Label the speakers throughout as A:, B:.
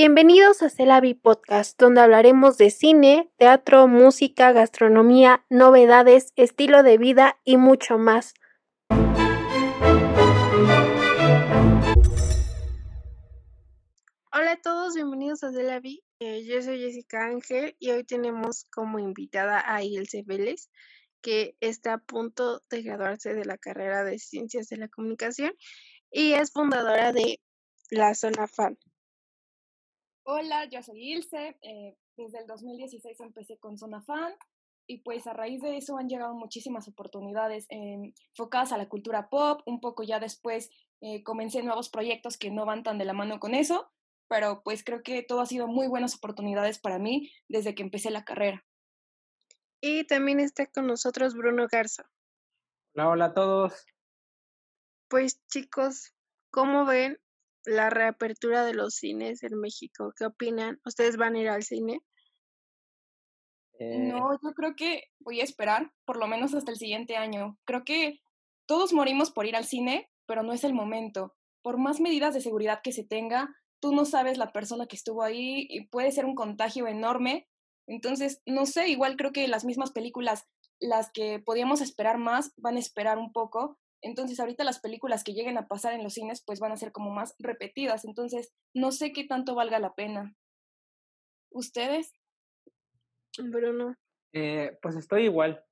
A: Bienvenidos a Celavi Podcast, donde hablaremos de cine, teatro, música, gastronomía, novedades, estilo de vida y mucho más. Hola a todos, bienvenidos a Celavi. Eh, yo soy Jessica Ángel y hoy tenemos como invitada a Ilse Vélez, que está a punto de graduarse de la carrera de Ciencias de la Comunicación y es fundadora de la Zona Fan.
B: Hola, yo soy Ilse. Eh, desde el 2016 empecé con Zona Fan y pues a raíz de eso han llegado muchísimas oportunidades enfocadas a la cultura pop. Un poco ya después eh, comencé nuevos proyectos que no van tan de la mano con eso, pero pues creo que todo ha sido muy buenas oportunidades para mí desde que empecé la carrera.
A: Y también está con nosotros Bruno Garza.
C: Hola, hola a todos.
A: Pues chicos, ¿cómo ven la reapertura de los cines en México. ¿Qué opinan? ¿Ustedes van a ir al cine?
B: Eh, no, yo creo que voy a esperar por lo menos hasta el siguiente año. Creo que todos morimos por ir al cine, pero no es el momento. Por más medidas de seguridad que se tenga, tú no sabes la persona que estuvo ahí y puede ser un contagio enorme. Entonces, no sé, igual creo que las mismas películas, las que podíamos esperar más, van a esperar un poco entonces ahorita las películas que lleguen a pasar en los cines pues van a ser como más repetidas. Entonces no sé qué tanto valga la pena. ¿Ustedes?
A: Bruno.
C: Eh, pues estoy igual.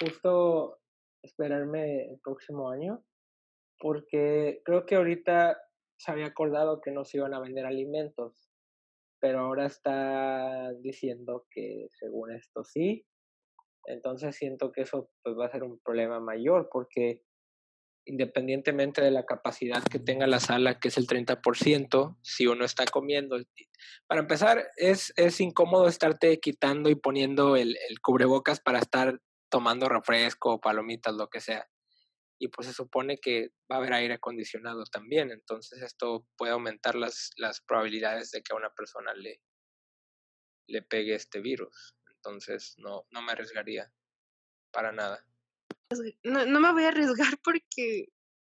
C: Justo esperarme el próximo año. Porque creo que ahorita se había acordado que no se iban a vender alimentos. Pero ahora está diciendo que según esto sí. Entonces siento que eso pues va a ser un problema mayor porque independientemente de la capacidad que tenga la sala, que es el 30%, si uno está comiendo. Para empezar, es, es incómodo estarte quitando y poniendo el, el cubrebocas para estar tomando refresco, palomitas, lo que sea. Y pues se supone que va a haber aire acondicionado también, entonces esto puede aumentar las, las probabilidades de que a una persona le, le pegue este virus. Entonces no, no me arriesgaría para nada.
A: No, no me voy a arriesgar porque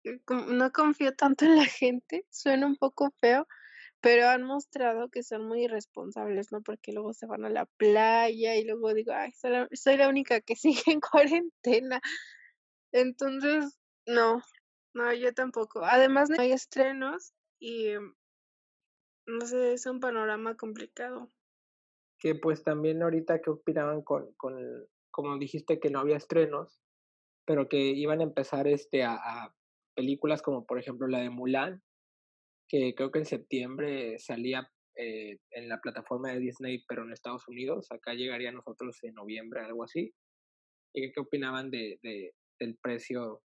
A: eh, no confío tanto en la gente, suena un poco feo, pero han mostrado que son muy irresponsables, ¿no? Porque luego se van a la playa y luego digo, ay, soy la, única que sigue en cuarentena. Entonces, no, no, yo tampoco. Además, no hay estrenos y em, no sé, es un panorama complicado.
C: Que pues también ahorita que opinaban con, con, como dijiste que no había estrenos, pero que iban a empezar este, a, películas como por ejemplo la de Mulan, que creo que en septiembre salía eh, en la plataforma de Disney, pero en Estados Unidos, acá llegaría a nosotros en noviembre, algo así. ¿Y qué opinaban de, de, del precio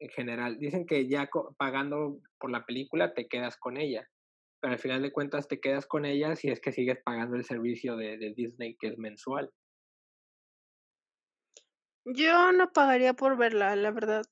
C: en general? Dicen que ya pagando por la película te quedas con ella, pero al final de cuentas te quedas con ella si es que sigues pagando el servicio de, de Disney que es mensual.
A: Yo no pagaría por verla, la verdad.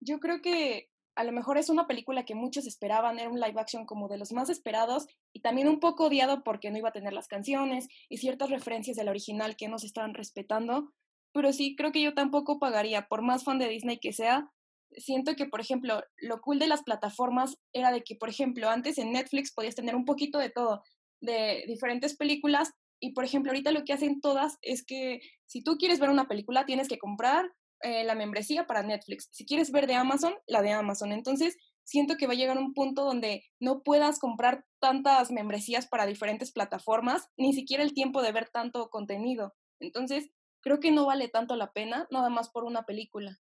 B: Yo creo que a lo mejor es una película que muchos esperaban, era un live action como de los más esperados y también un poco odiado porque no iba a tener las canciones y ciertas referencias del original que no se estaban respetando. Pero sí, creo que yo tampoco pagaría, por más fan de Disney que sea. Siento que, por ejemplo, lo cool de las plataformas era de que, por ejemplo, antes en Netflix podías tener un poquito de todo, de diferentes películas, y por ejemplo, ahorita lo que hacen todas es que si tú quieres ver una película, tienes que comprar eh, la membresía para Netflix. Si quieres ver de Amazon, la de Amazon. Entonces, siento que va a llegar un punto donde no puedas comprar tantas membresías para diferentes plataformas, ni siquiera el tiempo de ver tanto contenido. Entonces, creo que no vale tanto la pena, nada más por una película.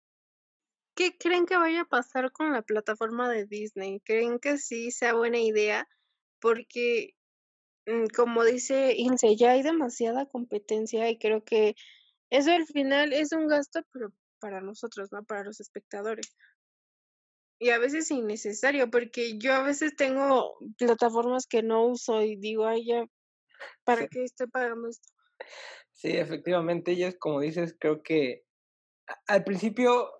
A: ¿Qué creen que vaya a pasar con la plataforma de Disney? ¿Creen que sí sea buena idea? Porque como dice Ince, ya hay demasiada competencia y creo que eso al final es un gasto, pero para nosotros, no para los espectadores. Y a veces innecesario, porque yo a veces tengo plataformas que no uso y digo, ay, ya, ¿para qué estoy pagando esto?
C: Sí, efectivamente, es como dices, creo que al principio,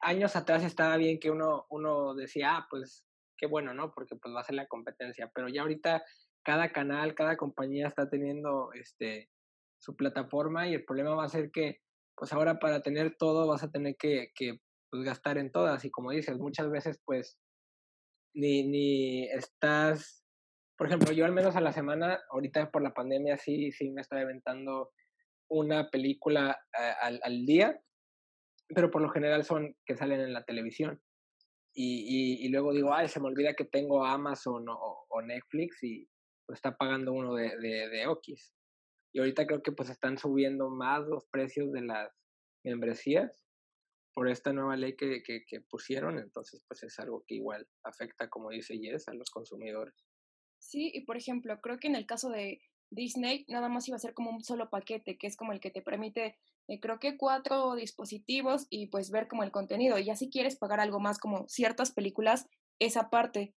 C: años atrás estaba bien que uno, uno decía, ah, pues qué bueno, ¿no? Porque pues va a ser la competencia, pero ya ahorita cada canal, cada compañía está teniendo este su plataforma y el problema va a ser que pues ahora para tener todo vas a tener que, que pues, gastar en todas y como dices, muchas veces pues ni, ni estás, por ejemplo, yo al menos a la semana, ahorita por la pandemia sí, sí me estoy aventando una película eh, al, al, día, pero por lo general son que salen en la televisión. Y, y, luego digo, ay, se me olvida que tengo Amazon o Netflix y pues está pagando uno de, de, de Okis. Y ahorita creo que pues están subiendo más los precios de las membresías por esta nueva ley que, que, que, pusieron, entonces pues es algo que igual afecta, como dice Jess, a los consumidores.
B: Sí, y por ejemplo, creo que en el caso de Disney nada más iba a ser como un solo paquete, que es como el que te permite, eh, creo que cuatro dispositivos y pues ver como el contenido. Y ya si quieres pagar algo más como ciertas películas, esa parte.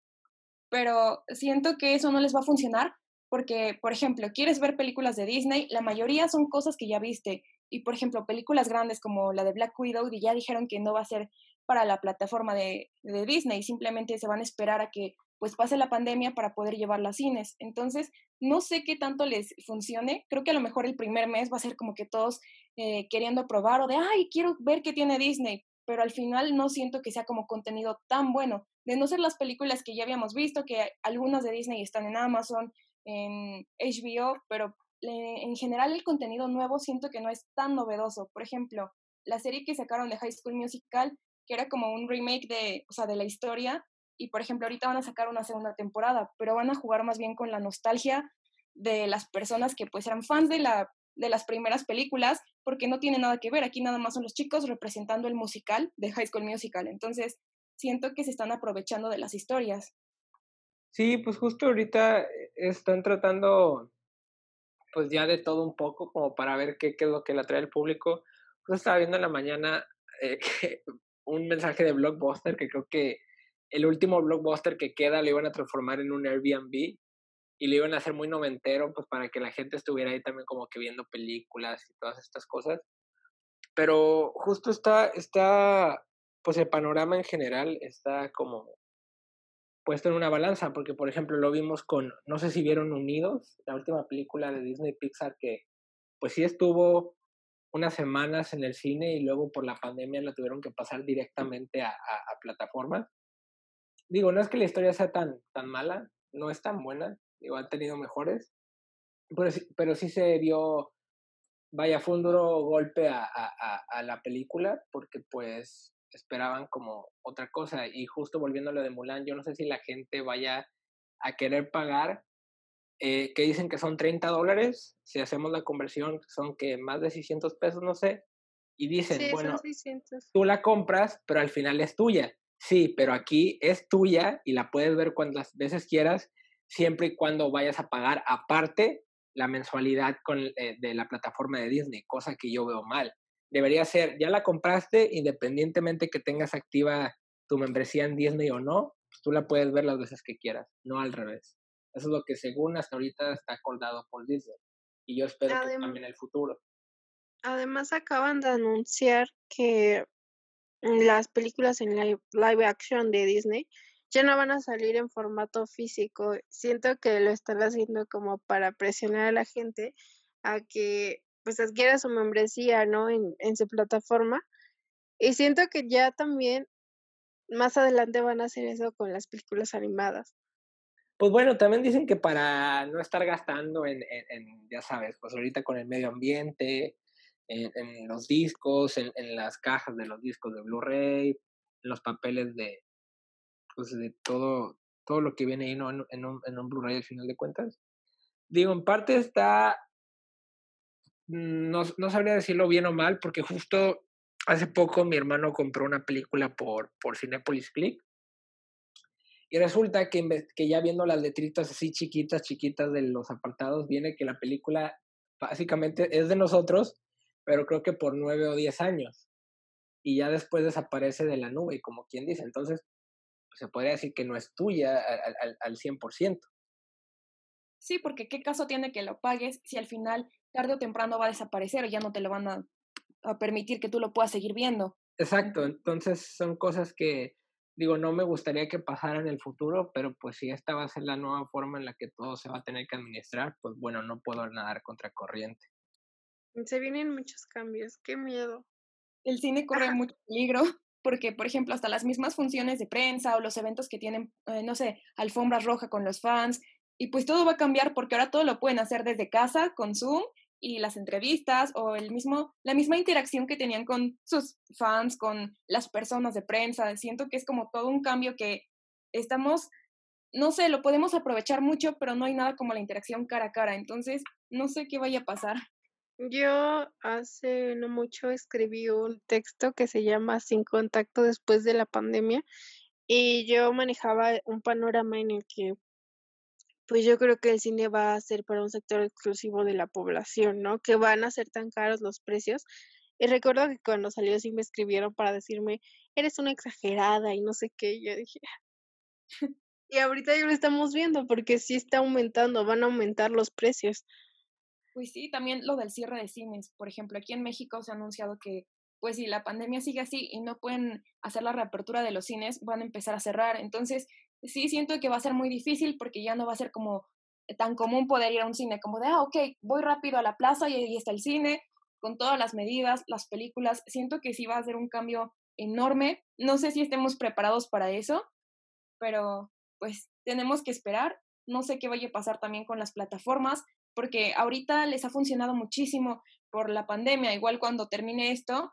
B: Pero siento que eso no les va a funcionar porque, por ejemplo, quieres ver películas de Disney, la mayoría son cosas que ya viste y, por ejemplo, películas grandes como la de Black Widow, y ya dijeron que no va a ser para la plataforma de, de Disney, simplemente se van a esperar a que pues pase la pandemia para poder llevarla a cines. Entonces, no sé qué tanto les funcione. Creo que a lo mejor el primer mes va a ser como que todos eh, queriendo probar o de, ay, quiero ver qué tiene Disney, pero al final no siento que sea como contenido tan bueno. De no ser las películas que ya habíamos visto, que algunas de Disney están en Amazon, en HBO, pero en general el contenido nuevo siento que no es tan novedoso. Por ejemplo, la serie que sacaron de High School Musical, que era como un remake de, o sea, de la historia, y por ejemplo ahorita van a sacar una segunda temporada, pero van a jugar más bien con la nostalgia de las personas que pues eran fans de, la, de las primeras películas, porque no tiene nada que ver, aquí nada más son los chicos representando el musical de High School Musical, entonces siento que se están aprovechando de las historias.
C: Sí, pues justo ahorita están tratando pues ya de todo un poco, como para ver qué, qué es lo que le atrae al público. Pues estaba viendo en la mañana eh, un mensaje de Blockbuster que creo que el último Blockbuster que queda lo iban a transformar en un Airbnb y lo iban a hacer muy noventero, pues para que la gente estuviera ahí también como que viendo películas y todas estas cosas. Pero justo está, está, pues el panorama en general está como puesto en una balanza, porque por ejemplo lo vimos con, no sé si vieron Unidos, la última película de Disney Pixar que pues sí estuvo unas semanas en el cine y luego por la pandemia la tuvieron que pasar directamente a, a, plataformas. Digo, no es que la historia sea tan, tan mala, no es tan buena, digo, han tenido mejores, pero, pero sí se dio, vaya, fue un duro golpe a, a, a la película, porque pues esperaban como otra cosa. Y justo volviendo a lo de Mulan, yo no sé si la gente vaya a querer pagar, eh, que dicen que son 30 dólares, si hacemos la conversión son que más de 600 pesos, no sé. Y dicen, bueno, tú la compras, pero al final es tuya. Sí, pero aquí es tuya y la puedes ver cuantas veces quieras, siempre y cuando vayas a pagar aparte la mensualidad con, eh, de la plataforma de Disney, cosa que yo veo mal debería ser, ya la compraste, independientemente que tengas activa tu membresía en Disney o no, pues tú la puedes ver las veces que quieras, no al revés. Eso es lo que según hasta ahorita está acordado por Disney. Y yo espero que cambie en el futuro.
A: Además acaban de anunciar que las películas en live, live action de Disney ya no van a salir en formato físico. Siento que lo están haciendo como para presionar a la gente a que pues adquiera su membresía, ¿no? En, en su plataforma. Y siento que ya también más adelante van a hacer eso con las películas animadas.
C: Pues bueno, también dicen que para no estar gastando en, ya sabes, pues ahorita con el medio ambiente, en, en los discos, en, las cajas de los discos de Blu-ray, en los papeles de, pues de todo, todo lo que viene ahí ¿no? en, un, en un Blu-ray al final de cuentas. Digo, en parte está no, no sabría decirlo bien o mal, porque justo hace poco mi hermano compró una película por, por Cinepolis Click. Y resulta que, que ya viendo las letritas así chiquitas, chiquitas de los apartados, viene que la película básicamente es de nosotros, pero creo que por nueve o diez años. Y ya después desaparece de la nube, como quien dice. Entonces, se podría decir que no es tuya al, al, al 100%.
B: Sí, porque qué caso tiene que lo pagues si al final tarde o temprano va a desaparecer, ya no te lo van a, a permitir que tú lo puedas seguir viendo.
C: Exacto, entonces son cosas que digo, no me gustaría que pasara en el futuro, pero pues si esta va a ser la nueva forma en la que todo se va a tener que administrar, pues bueno, no puedo nadar contra corriente.
A: Se vienen muchos cambios, qué miedo.
B: El cine corre mucho peligro. Porque, por ejemplo, hasta las mismas funciones de prensa o los eventos que tienen, eh, no sé, alfombras roja con los fans, y pues todo va a cambiar porque ahora todo lo pueden hacer desde casa con Zoom y las entrevistas o el mismo, la misma interacción que tenían con sus fans, con las personas de prensa. Siento que es como todo un cambio que estamos, no sé, lo podemos aprovechar mucho, pero no hay nada como la interacción cara a cara. Entonces, no sé qué vaya a pasar.
A: Yo hace no mucho escribí un texto que se llama Sin contacto después de la pandemia y yo manejaba un panorama en el que pues yo creo que el cine va a ser para un sector exclusivo de la población, ¿no? Que van a ser tan caros los precios. Y recuerdo que cuando salió sí me escribieron para decirme, eres una exagerada y no sé qué. Y yo dije, y ahorita ya lo estamos viendo porque sí está aumentando, van a aumentar los precios.
B: Pues sí, también lo del cierre de cines. Por ejemplo, aquí en México se ha anunciado que, pues si la pandemia sigue así y no pueden hacer la reapertura de los cines, van a empezar a cerrar. Entonces, sí siento que va a ser muy difícil porque ya no va a ser como tan común poder ir a un cine, como de, ah, ok, voy rápido a la plaza y ahí está el cine, con todas las medidas, las películas. Siento que sí va a ser un cambio enorme. No sé si estemos preparados para eso, pero pues tenemos que esperar. No sé qué vaya a pasar también con las plataformas, porque ahorita les ha funcionado muchísimo por la pandemia. Igual cuando termine esto,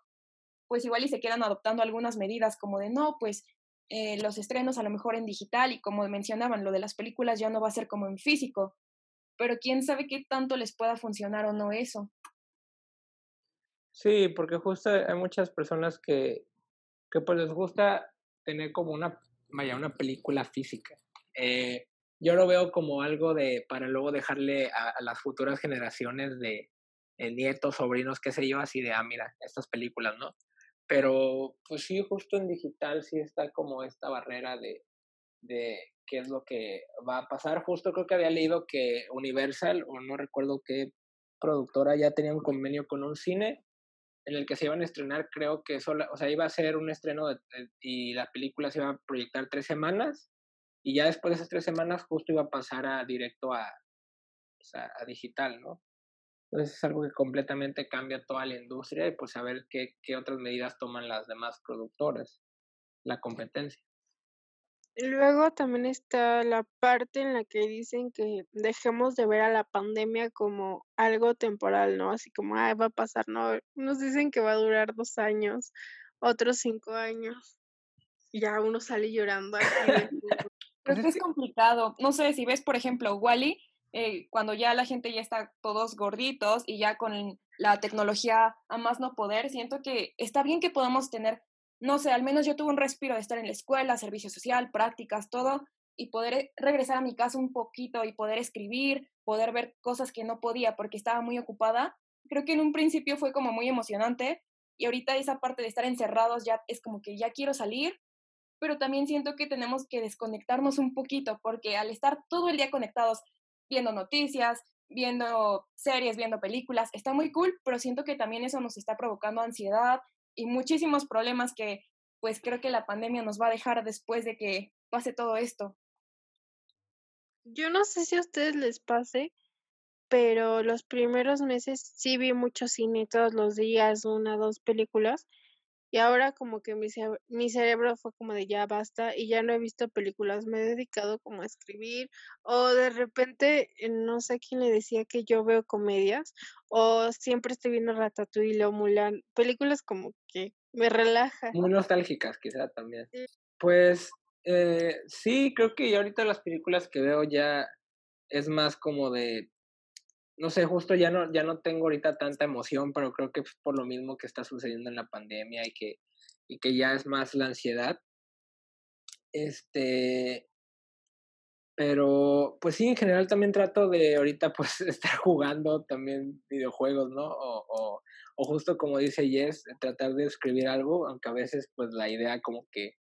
B: pues igual y se quedan adoptando algunas medidas como de, no, pues eh, los estrenos a lo mejor en digital y como mencionaban, lo de las películas ya no va a ser como en físico, pero quién sabe qué tanto les pueda funcionar o no eso.
C: Sí, porque justo hay muchas personas que, que pues les gusta tener como una, vaya, una película física. Eh, yo lo veo como algo de, para luego dejarle a, las futuras generaciones de, de nietos, sobrinos, qué sé yo, así de, ah, mira, estas películas, ¿no? Pero pues sí, justo en digital sí está como esta barrera de, de qué es lo que va a pasar. Justo creo que había leído que Universal, o no recuerdo qué productora, ya tenía un convenio con un cine en el que se iban a estrenar, creo que solo, o sea, iba a ser un estreno y la película se iba a proyectar tres semanas y ya después de esas tres semanas justo iba a pasar a directo a, pues, a digital, ¿no? Entonces es algo que completamente cambia toda la industria y pues a ver qué, qué otras medidas toman las demás productoras, la competencia.
A: Luego también está la parte en la que dicen que dejemos de ver a la pandemia como algo temporal, ¿no? Así como, ay, va a pasar, no. Nos dicen que va a durar dos años, otros cinco años. Y ya uno sale llorando. Aquí.
B: Creo que es complicado. No sé, si ves, por ejemplo, Wally, eh, cuando ya la gente ya está todos gorditos y ya con la tecnología a más no poder, siento que está bien que podamos tener, no sé, al menos yo tuve un respiro de estar en la escuela, servicio social, prácticas, todo, y poder eh, regresar a mi casa un poquito y poder escribir, poder ver cosas que no podía porque estaba muy ocupada. Creo que en un principio fue como muy emocionante y ahorita esa parte de estar encerrados ya es como que ya quiero salir, pero también siento que tenemos que desconectarnos un poquito porque al estar todo el día conectados viendo noticias, viendo series, viendo películas, está muy cool, pero siento que también eso nos está provocando ansiedad y muchísimos problemas que pues creo que la pandemia nos va a dejar después de que pase todo esto.
A: Yo no sé si a ustedes les pase, pero los primeros meses sí vi mucho cine todos los días, una, dos películas, y ahora como que mi, mi cerebro fue como de ya basta y ya no he visto películas, me he dedicado como a escribir o de repente eh, no sé quién le decía que yo veo comedias o siempre estoy viendo Ratatouille o Mulan, películas como que me relajan.
C: Muy nostálgicas quizá también. Pues eh, sí, creo que ahorita las películas que veo ya es más como de no sé, justo ya no, ya no tengo ahorita tanta emoción, pero creo que es por lo mismo que está sucediendo en la pandemia y que, y que ya es más la ansiedad. Este, pero pues sí, en general también trato de ahorita pues estar jugando también videojuegos, ¿no? O, o, o justo como dice Jess, tratar de escribir algo, aunque a veces pues la idea como que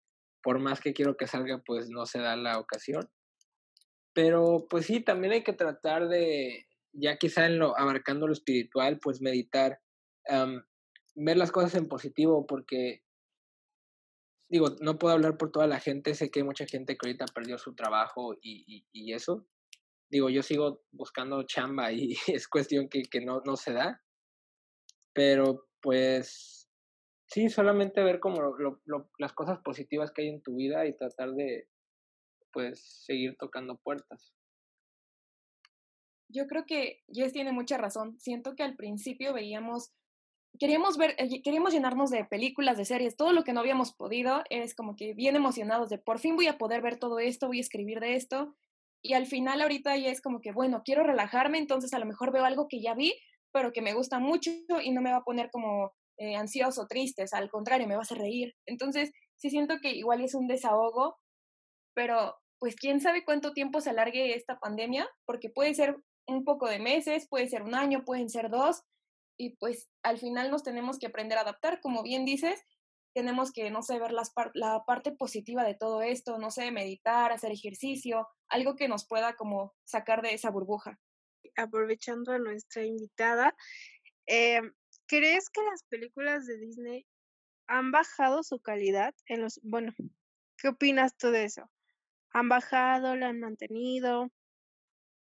C: por más que quiero que salga pues no se da la ocasión. Pero pues sí, también hay que tratar de, ya quizá en lo, abarcando lo espiritual, pues meditar, ver las cosas en positivo, porque digo, no puedo hablar por toda la gente, sé que hay mucha gente que ahorita perdió su trabajo y, y, eso. Digo, yo sigo buscando chamba y es cuestión que, que no, no se da. Pero pues Sí, solamente ver como las cosas positivas que hay en tu vida y tratar de, pues, seguir tocando puertas.
B: Yo creo que Jess tiene mucha razón. Siento que al principio veíamos, queríamos ver, eh, queríamos llenarnos de películas, de series, todo lo que no habíamos podido. Es como que bien emocionados de por fin voy a poder ver todo esto, voy a escribir de esto. Y al final ahorita ya es como que, bueno, quiero relajarme, entonces a lo mejor veo algo que ya vi, pero que me gusta mucho y no me va a poner como eh, ansioso, triste, al contrario, me va a reír. Entonces, sí siento que igual es un desahogo, pero pues quién sabe cuánto tiempo se alargue esta pandemia, porque puede ser un poco de meses, puede ser un año, pueden ser dos, y pues al final nos tenemos que aprender a adaptar, como bien dices, tenemos que, no sé, ver las la parte positiva de todo esto, no sé, meditar, hacer ejercicio, algo que nos pueda como sacar de esa burbuja.
A: Aprovechando a nuestra invitada, eh, ¿crees que las películas de Disney han bajado su calidad en los, bueno, ¿qué opinas tú de eso? ¿Han bajado, la han mantenido?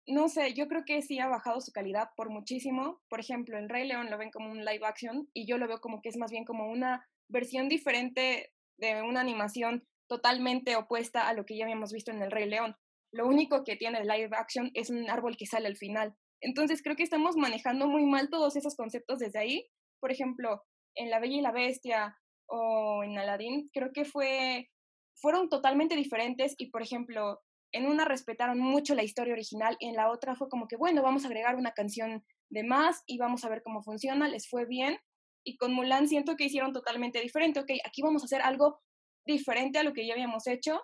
B: No sé, yo creo que sí ha bajado su calidad por muchísimo. Por ejemplo, el Rey León lo ven como un live action y yo lo veo como que es más bien como una versión diferente de una animación totalmente opuesta a lo que ya habíamos visto en el Rey León. Lo único que tiene el live action es un árbol que sale al final. Entonces creo que estamos manejando muy mal todos esos conceptos desde ahí. Por ejemplo, en La Bella y la Bestia o en Aladdin, creo que fue, fueron totalmente diferentes y, por ejemplo, en una respetaron mucho la historia original y en la otra fue como que, bueno, vamos a agregar una canción de más y vamos a ver cómo funciona, les fue bien. Y con Mulan siento que hicieron totalmente diferente, ok, aquí vamos a hacer algo diferente a lo que ya habíamos hecho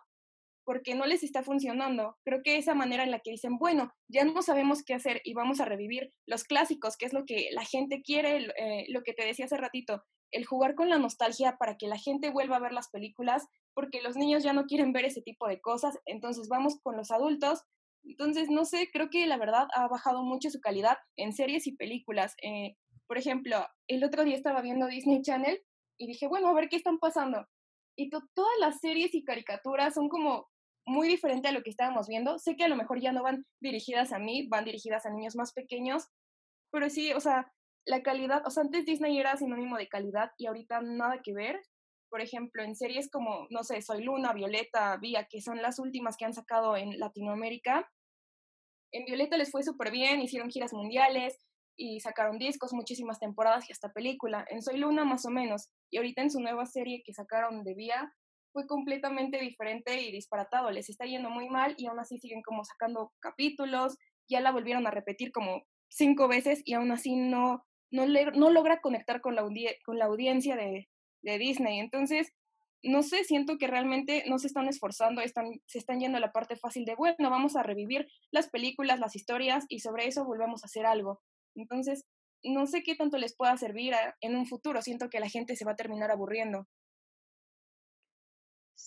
B: porque no les está funcionando. Creo que esa manera en la que dicen, bueno, ya no sabemos qué hacer y vamos a revivir los clásicos, que es lo que la gente quiere, eh, lo que te decía hace ratito, el jugar con la nostalgia para que la gente vuelva a ver las películas, porque los niños ya no quieren ver ese tipo de cosas, entonces vamos con los adultos. Entonces, no sé, creo que la verdad ha bajado mucho su calidad en series y películas. Eh, por ejemplo, el otro día estaba viendo Disney Channel y dije, bueno, a ver qué están pasando. Y todas las series y caricaturas son como muy diferente a lo que estábamos viendo. Sé que a lo mejor ya no van dirigidas a mí, van dirigidas a niños más pequeños, pero sí, o sea, la calidad, o sea, antes Disney era sinónimo de calidad y ahorita nada que ver por ejemplo, en series como, no sé, Soy Luna, Violeta, Vía, que son las últimas que han sacado en Latinoamérica. En Violeta les fue súper bien, hicieron giras mundiales y sacaron discos, muchísimas temporadas y hasta película. En Soy Luna más o menos. Y ahorita en su nueva serie que sacaron de Vía fue completamente diferente y disparatado. Les está yendo muy mal y aún así siguen como sacando capítulos. Ya la volvieron a repetir como cinco veces y aún así no, no, no logra conectar con la, con la audiencia de, de Disney. Entonces, no sé, siento que realmente no se están esforzando, están, se están yendo a la parte fácil de, bueno, vamos a revivir las películas, las historias y sobre eso volvemos a hacer algo. Entonces, no sé qué tanto les pueda servir en un futuro, siento que la gente se va a terminar aburriendo.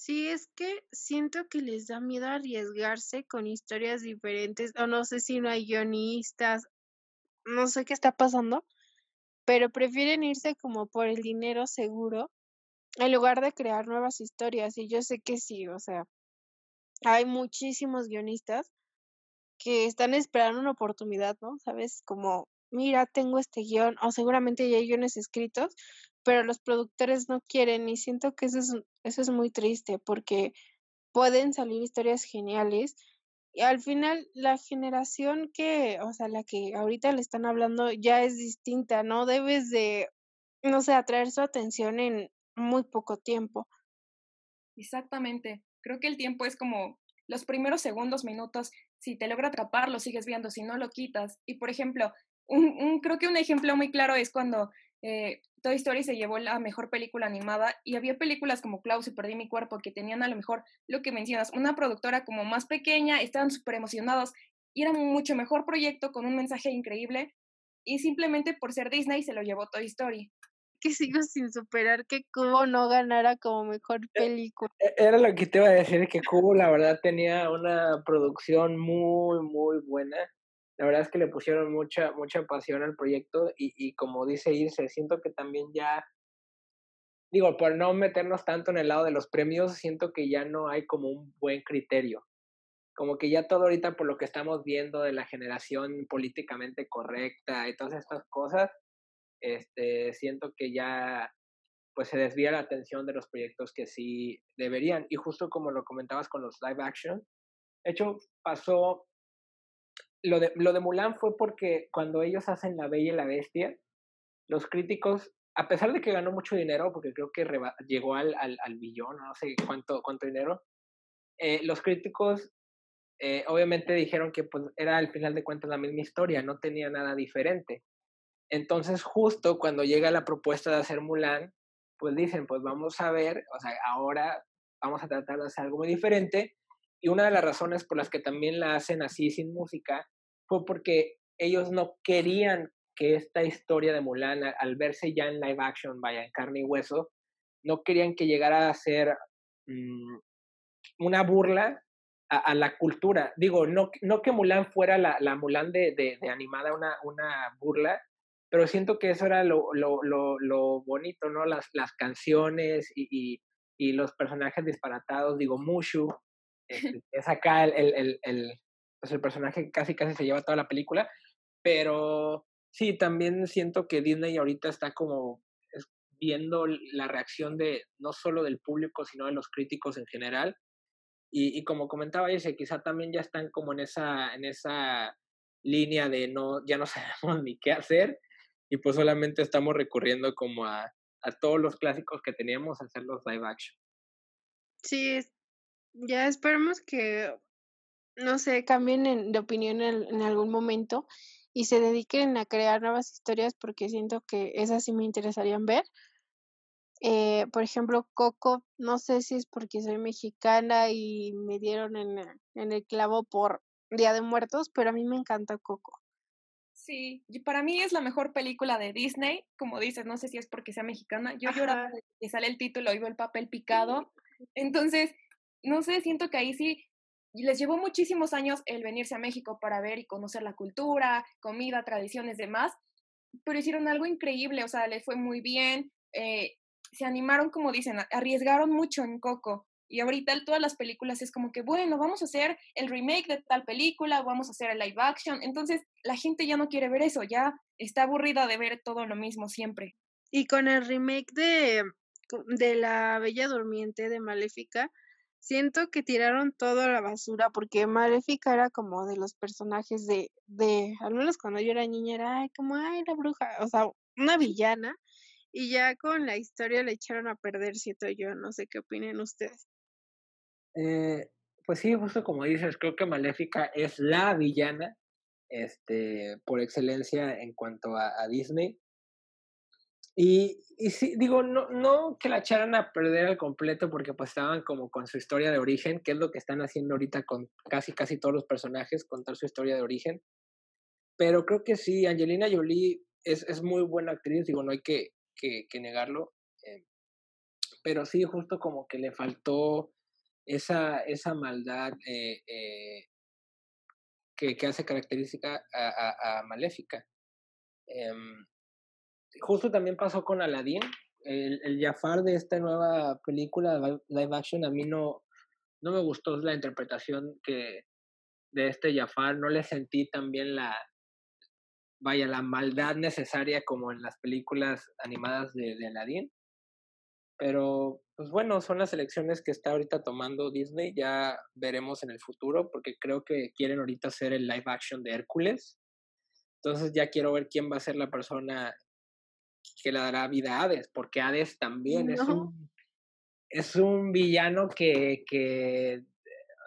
A: Sí, es que siento que les da miedo arriesgarse con historias diferentes, o no sé si no hay guionistas, no sé qué está pasando, pero prefieren irse como por el dinero seguro en lugar de crear nuevas historias. Y yo sé que sí, o sea, hay muchísimos guionistas que están esperando una oportunidad, ¿no? ¿Sabes? Como, mira, tengo este guion, o seguramente ya hay guiones escritos, pero los productores no quieren y siento que eso es, eso es muy triste porque pueden salir historias geniales y al final la generación que, o sea, la que ahorita le están hablando ya es distinta, ¿no? Debes de, no sé, atraer su atención en muy poco tiempo.
B: Exactamente. Creo que el tiempo es como los primeros segundos, minutos. Si te logra atrapar, lo sigues viendo, si no lo quitas. Y por ejemplo, un, creo que un ejemplo muy claro es cuando eh, Toy Story se llevó la mejor película animada y había películas como Klaus y Perdí mi cuerpo que tenían a lo mejor lo que mencionas, una productora como más pequeña, estaban súper emocionados y era un mucho mejor proyecto con un mensaje increíble y simplemente por ser Disney se lo llevó Toy Story.
A: Que sigo sin superar que Cubo no ganara como mejor e, película.
C: E, era lo que te iba a decir, que Cubo la verdad tenía una producción muy, muy buena la verdad es que le pusieron mucha, mucha pasión al proyecto y, y como dice Irse, siento que también ya, digo, por no meternos tanto en el lado de los premios, siento que ya no hay como un buen criterio. Como que ya todo ahorita por lo que estamos viendo de la generación políticamente correcta y todas estas cosas, este, siento que ya pues se desvía la atención de los proyectos que sí deberían. Y justo como lo comentabas con los live action, de hecho pasó, lo de, lo de Mulan fue porque cuando ellos hacen La Bella y la Bestia, los críticos, a pesar de que ganó mucho dinero, porque creo que llegó al, al, billón, no sé cuánto, cuánto dinero, eh, los críticos eh, obviamente dijeron que pues, era al final de cuentas la misma historia, no tenía nada diferente. Entonces, justo cuando llega la propuesta de hacer Mulan, pues dicen, pues vamos a ver, o sea, ahora vamos a tratar de hacer algo muy diferente. Y una de las razones por las que también la hacen así sin música fue porque ellos no querían que esta historia de Mulan, al verse ya en live action, vaya, en carne y hueso, no querían que llegara a ser mm, una burla a, la cultura. Digo, no, no que Mulan fuera la, la Mulan de, de, animada una, una burla, pero siento que eso era lo, lo, lo, lo bonito, ¿no? Las, las canciones y, y, los personajes disparatados, digo, Mushu, este, es acá el, el, el, pues el personaje casi casi se lleva toda la película, pero sí, también siento que Disney ahorita está como viendo la reacción de no solo del público, sino de los críticos en general, y, y, como comentaba ese, quizá también ya están como en esa, en esa línea de no, ya no sabemos ni qué hacer y pues solamente estamos recurriendo como a, a todos los clásicos que teníamos a hacer los live action.
A: Sí, ya esperemos que, no sé, cambien de opinión en, en algún momento y se dediquen a crear nuevas historias porque siento que esas sí me interesarían ver. Eh, por ejemplo, Coco, no sé si es porque soy mexicana y me dieron en, en el clavo por Día de Muertos, pero a mí me encanta Coco.
B: Sí, y para mí es la mejor película de Disney, como dices, no sé si es porque sea mexicana, yo lloraba que sale el título y veo el papel picado, entonces, no sé, siento que ahí sí les llevó muchísimos años el venirse a México para ver y conocer la cultura, comida, tradiciones, demás, pero hicieron algo increíble, o sea, les fue muy bien, eh, se animaron, como dicen, arriesgaron mucho en Coco. Y ahorita todas las películas es como que, bueno, vamos a hacer el remake de tal película, vamos a hacer el live action. Entonces, la gente ya no quiere ver eso, ya está aburrida de ver todo lo mismo siempre.
A: Y con el remake de, de La Bella Durmiente de Maléfica, siento que tiraron todo a la basura porque Maléfica era como de los personajes de, de, al menos cuando yo era niña, era ay, como, ay, la bruja, o sea, una villana y ya con la historia le echaron a perder, siento yo, no sé qué opinen ustedes.
C: Eh, pues sí, justo como dices, creo que Maléfica es la villana este, por excelencia en cuanto a, a Disney. Y, sí, digo, no, no que la echaran a perder al completo porque pues estaban como con su historia de origen, que es lo que están haciendo ahorita con casi casi todos los personajes, contar su historia de origen. Pero creo que sí, Angelina Jolie es, es muy buena actriz, digo, no hay que, que, negarlo. Eh, pero sí, justo como que le faltó esa, esa maldad eh, eh, que, que, hace característica a, Maléfica. Justo también pasó con Aladdin. El, el, Jafar de esta nueva película live action a mí no, no me gustó la interpretación que de este Jafar. No le sentí también la, vaya, la maldad necesaria como en las películas animadas de, de Aladdin. Pero, pues bueno, son las elecciones que está ahorita tomando Disney. Ya veremos en el futuro, porque creo que quieren ahorita hacer el live action de Hércules. Entonces ya quiero ver quién va a ser la persona que le dará vida a Hades, porque Hades también no. es un es un villano que, que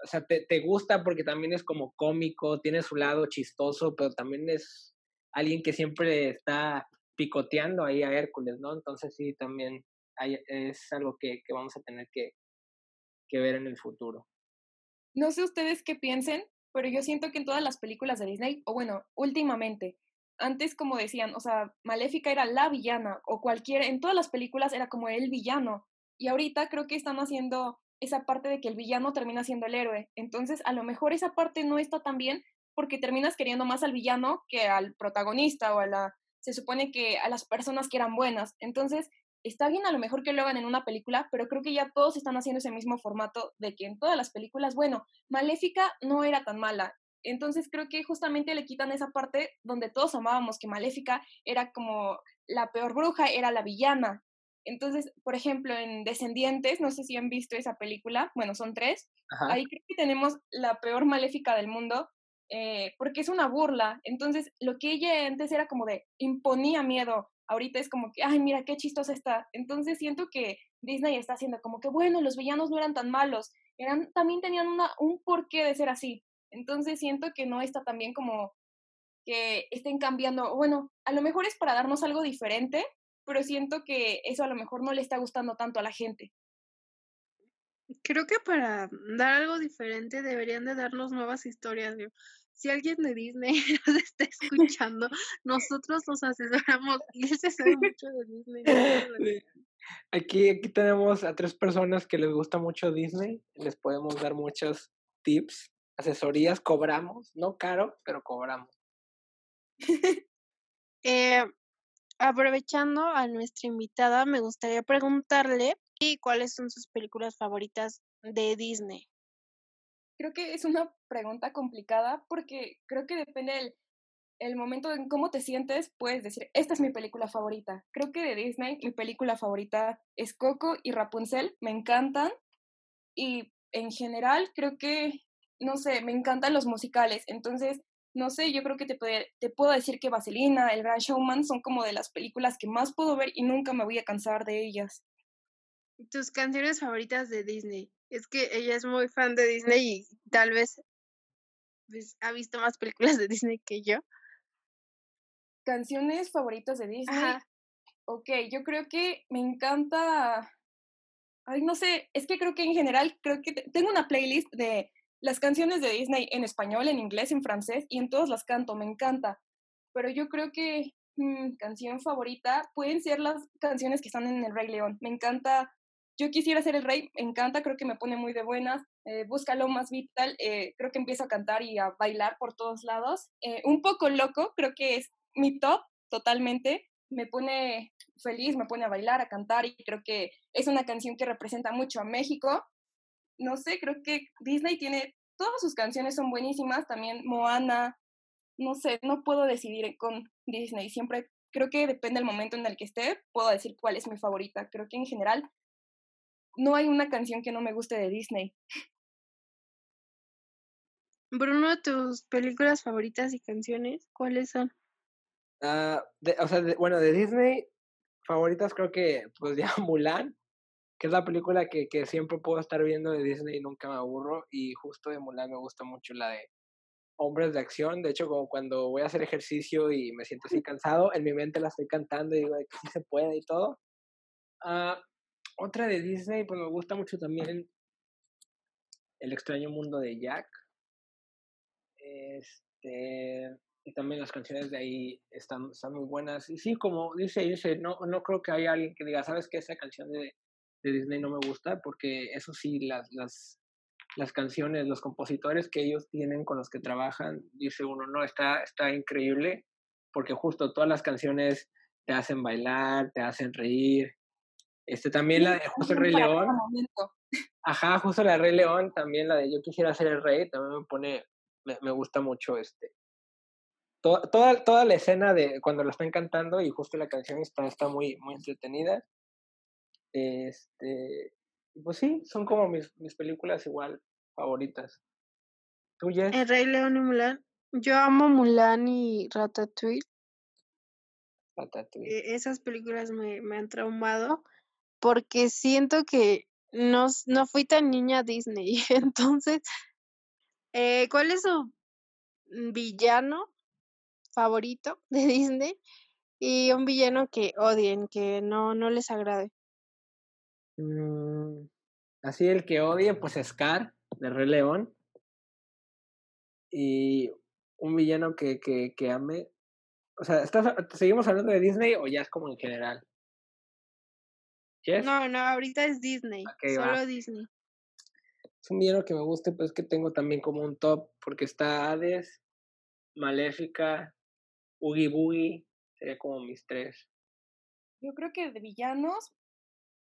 C: o sea, te, te gusta porque también es como cómico, tiene su lado chistoso, pero también es alguien que siempre está picoteando ahí a Hércules, ¿no? Entonces sí, también hay, es algo que, que vamos a tener que, que ver en el futuro.
B: No sé ustedes qué piensen, pero yo siento que en todas las películas de Disney, o bueno, últimamente, antes como decían, o sea, Maléfica era la villana, o cualquier, en todas las películas era como el villano, y ahorita creo que están haciendo esa parte de que el villano termina siendo el héroe, entonces a lo mejor esa parte no está tan bien porque terminas queriendo más al villano que al protagonista o a la, se supone que a las personas que eran buenas. Entonces, está bien a lo mejor que lo hagan en una película, pero creo que ya todos están haciendo ese mismo formato de que en todas las películas, bueno, Maléfica no era tan mala. Entonces creo que justamente le quitan esa parte donde todos amábamos que Maléfica era como la peor bruja, era la villana. Entonces, por ejemplo, en Descendientes, no sé si han visto esa película, bueno, son tres, ahí creo que tenemos la peor maléfica del mundo, eh, porque es una burla. Entonces, lo que ella antes era como de imponía miedo, ahorita es como que, ay, mira qué chistosa está. Entonces siento que Disney está haciendo como que, bueno, los villanos no eran tan malos, eran, también tenían una, un porqué de ser así. Entonces siento que no está tan bien como que estén cambiando. Bueno, a lo mejor es para darnos algo diferente, pero siento que eso a lo mejor no le está gustando tanto a la gente.
A: Creo que para dar algo diferente deberían de darnos nuevas historias si alguien de Disney nos está escuchando, nosotros nos asesoramos y se sabe mucho de Disney.
C: Aquí, aquí tenemos a tres personas que les gusta mucho Disney, les podemos dar muchos tips, asesorías, cobramos, no caro, pero cobramos.
A: eh, aprovechando a nuestra invitada, me gustaría preguntarle cuáles son sus películas favoritas de Disney
B: creo que es una pregunta complicada porque creo que depende del el momento en cómo te sientes, puedes decir, esta es mi película favorita. Creo que de Disney mi película favorita es Coco y Rapunzel, me encantan. Y en general creo que, no sé, me encantan los musicales. Entonces, no sé, yo creo que te, te puedo decir que Vaselina, El Gran Showman son como de las películas que más puedo ver y nunca me voy a cansar de ellas.
A: ¿Tus canciones favoritas de Disney? Es que ella es muy fan de Disney y tal vez pues, ha visto más películas de Disney que yo.
B: Canciones favoritas de Disney. Ok, yo creo que me encanta. Ay, no sé, es que creo que en general, creo que tengo una playlist de las canciones de Disney en español, en inglés, en francés, y en todas las canto, me encanta. Pero yo creo que mi mm, canción favorita pueden ser las canciones que están en El Rey León. Me encanta yo quisiera ser el rey, me encanta, creo que me pone muy de buenas, eh, búscalo más vital, eh, creo que empiezo a cantar y a bailar por todos lados. Eh, un poco loco, creo que es mi top totalmente, me pone feliz, me pone a bailar, a cantar y creo que es una canción que representa mucho a México. No sé, creo que Disney tiene, todas sus canciones son buenísimas, también Moana, no sé, no puedo decidir con Disney, siempre creo que depende del momento en el que esté, puedo decir cuál es mi favorita. Creo que en general no hay una canción que no me guste de Disney.
A: Bruno, tus películas favoritas y canciones, ¿cuáles son?
C: Ah, o sea, bueno, de Disney, favoritas creo que, pues ya Mulan, que es la película que, que siempre puedo estar viendo de Disney y nunca me aburro. Y justo de Mulan me gusta mucho la de Hombres de Acción. De hecho, como cuando voy a hacer ejercicio y me siento así cansado, en mi mente la estoy cantando y digo que sí se puede y todo. Uh, otra de Disney, pues me gusta mucho también El extraño mundo de Jack. Este, y también las canciones de ahí están, están muy buenas. Y sí, como dice, dice, no, no creo que haya alguien que diga, ¿sabes qué? Esa canción de, de Disney no me gusta, porque eso sí, las, las, las canciones, los compositores que ellos tienen con los que trabajan, dice uno, no, está, está increíble, porque justo todas las canciones te hacen bailar, te hacen reír, este, también la de justo el Rey León. Ajá, justo la de Rey León, también la de Yo quisiera ser el rey, también me pone, me, gusta mucho este. Toda, toda, toda, la escena de cuando lo están cantando y justo la canción está, está muy, muy entretenida. Este, pues sí, son como mis, mis películas igual favoritas. ¿Tú, Jess?
A: El Rey León y Mulan. Yo amo Mulan y Ratatouille.
C: Ratatouille.
A: E, esas películas me, me han traumado porque siento que no, no fui tan niña Disney. Entonces, eh, ¿cuál es su villano favorito de Disney? Y un villano que odien, que no, no les agrade.
C: Mm, así el que odie, pues Scar, de Rey León. Y un villano que, que, que ame. O sea, ¿seguimos hablando de Disney o ya es como en general?
A: No, no, ahorita es Disney. solo Disney.
C: Es un villano que me guste, pues que tengo también como un top, porque está Hades, Maléfica, Oogie Boogie, sería como mis tres.
B: Yo creo que de villanos,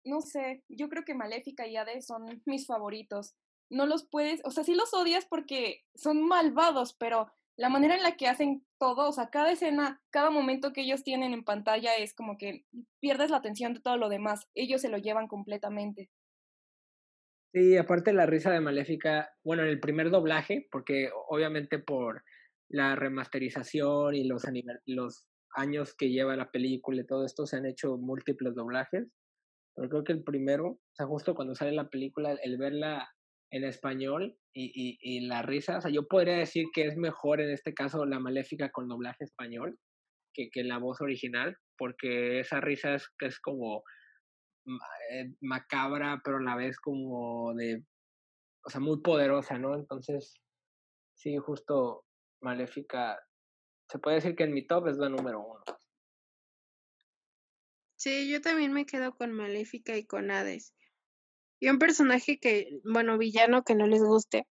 B: no sé, yo creo que Maléfica y Hades son mis favoritos. No los puedes, o sea, sí los odias porque son malvados, pero la manera en la que hacen todo, o sea, cada escena, cada momento que ellos tienen en pantalla es como que pierdes la atención de todo lo demás, ellos se lo llevan completamente.
C: Sí, aparte la risa de Maléfica, bueno, en el primer doblaje, porque obviamente por la remasterización y los, los años que lleva la película y todo esto se han hecho múltiples doblajes, pero creo que el primero, o sea, justo cuando sale la película, el verla en español y, y, y, la risa, o sea, yo podría decir que es mejor en este caso la Maléfica con doblaje español que, que la voz original, porque esa risa es, es como eh, macabra, pero a la vez como de, o sea, muy poderosa, ¿no? Entonces, sí, justo Maléfica, se puede decir que en mi top es la número uno.
A: Sí, yo también me quedo con Maléfica y con Hades. Y un personaje que, bueno, villano que no les guste.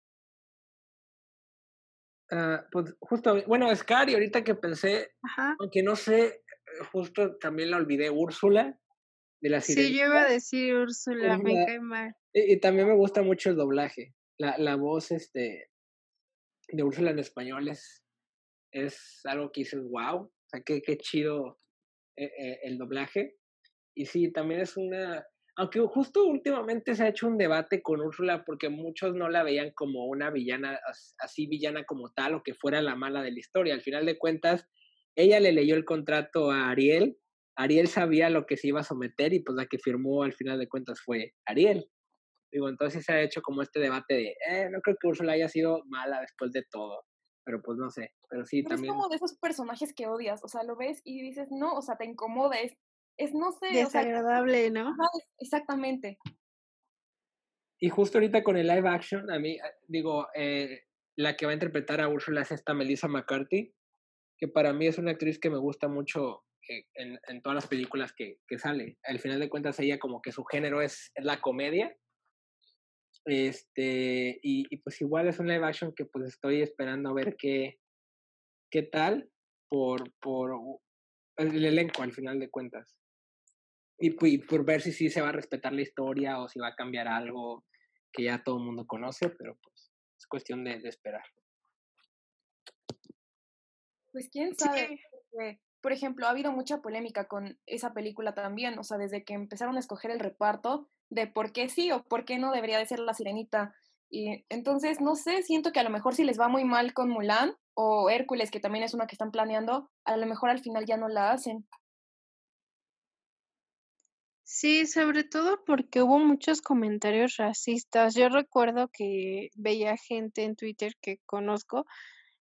C: Uh, pues justo, bueno, Scar, y ahorita que pensé,
A: Ajá.
C: aunque no sé, justo también la olvidé, Úrsula, de la
A: Sí, yo iba a decir Úrsula, me cae mal.
C: Y, y, también me gusta mucho el doblaje. La, la voz este, de Úrsula en español es, es algo que dices, wow, o sea, qué, qué chido eh, eh, el doblaje. Y sí, también es una, aunque justo últimamente se ha hecho un debate con Úrsula porque muchos no la veían como una villana, así villana como tal, o que fuera la mala de la historia. Al final de cuentas, ella le leyó el contrato a Ariel Ariel sabía lo que se iba a someter y pues la que firmó al final de cuentas fue Ariel. Digo, entonces se ha hecho como este debate de, eh, no creo que Úrsula haya sido mala después de todo, pero pues no sé, pero sí
B: pero
C: también.
B: Es como de esos personajes que odias, o sea, lo ves y dices, no, o sea, te incomoda, es, es no sé.
A: Desagradable,
B: o sea,
A: ¿no?
B: Exactamente.
C: Y justo ahorita con el live action, a mí, digo, eh, la que va a interpretar a Úrsula es esta Melissa McCarthy, que para mí es una actriz que me gusta mucho en, en, todas las películas que, que, sale. Al final de cuentas, ella como que su género es, es la comedia. Este, y, y, pues igual es un live action que pues estoy esperando a ver qué, qué tal por, por el elenco al final de cuentas. Y, y por ver si sí se va a respetar la historia o si va a cambiar algo que ya todo el mundo conoce, pero pues es cuestión de, de esperar.
B: Pues quién sabe, sí. Por ejemplo, ha habido mucha polémica con esa película también, o sea, desde que empezaron a escoger el reparto de por qué sí o por qué no debería de ser la sirenita. Y entonces, no sé, siento que a lo mejor si les va muy mal con Mulan o Hércules, que también es una que están planeando, a lo mejor al final ya no la hacen.
A: Sí, sobre todo porque hubo muchos comentarios racistas. Yo recuerdo que veía gente en Twitter que conozco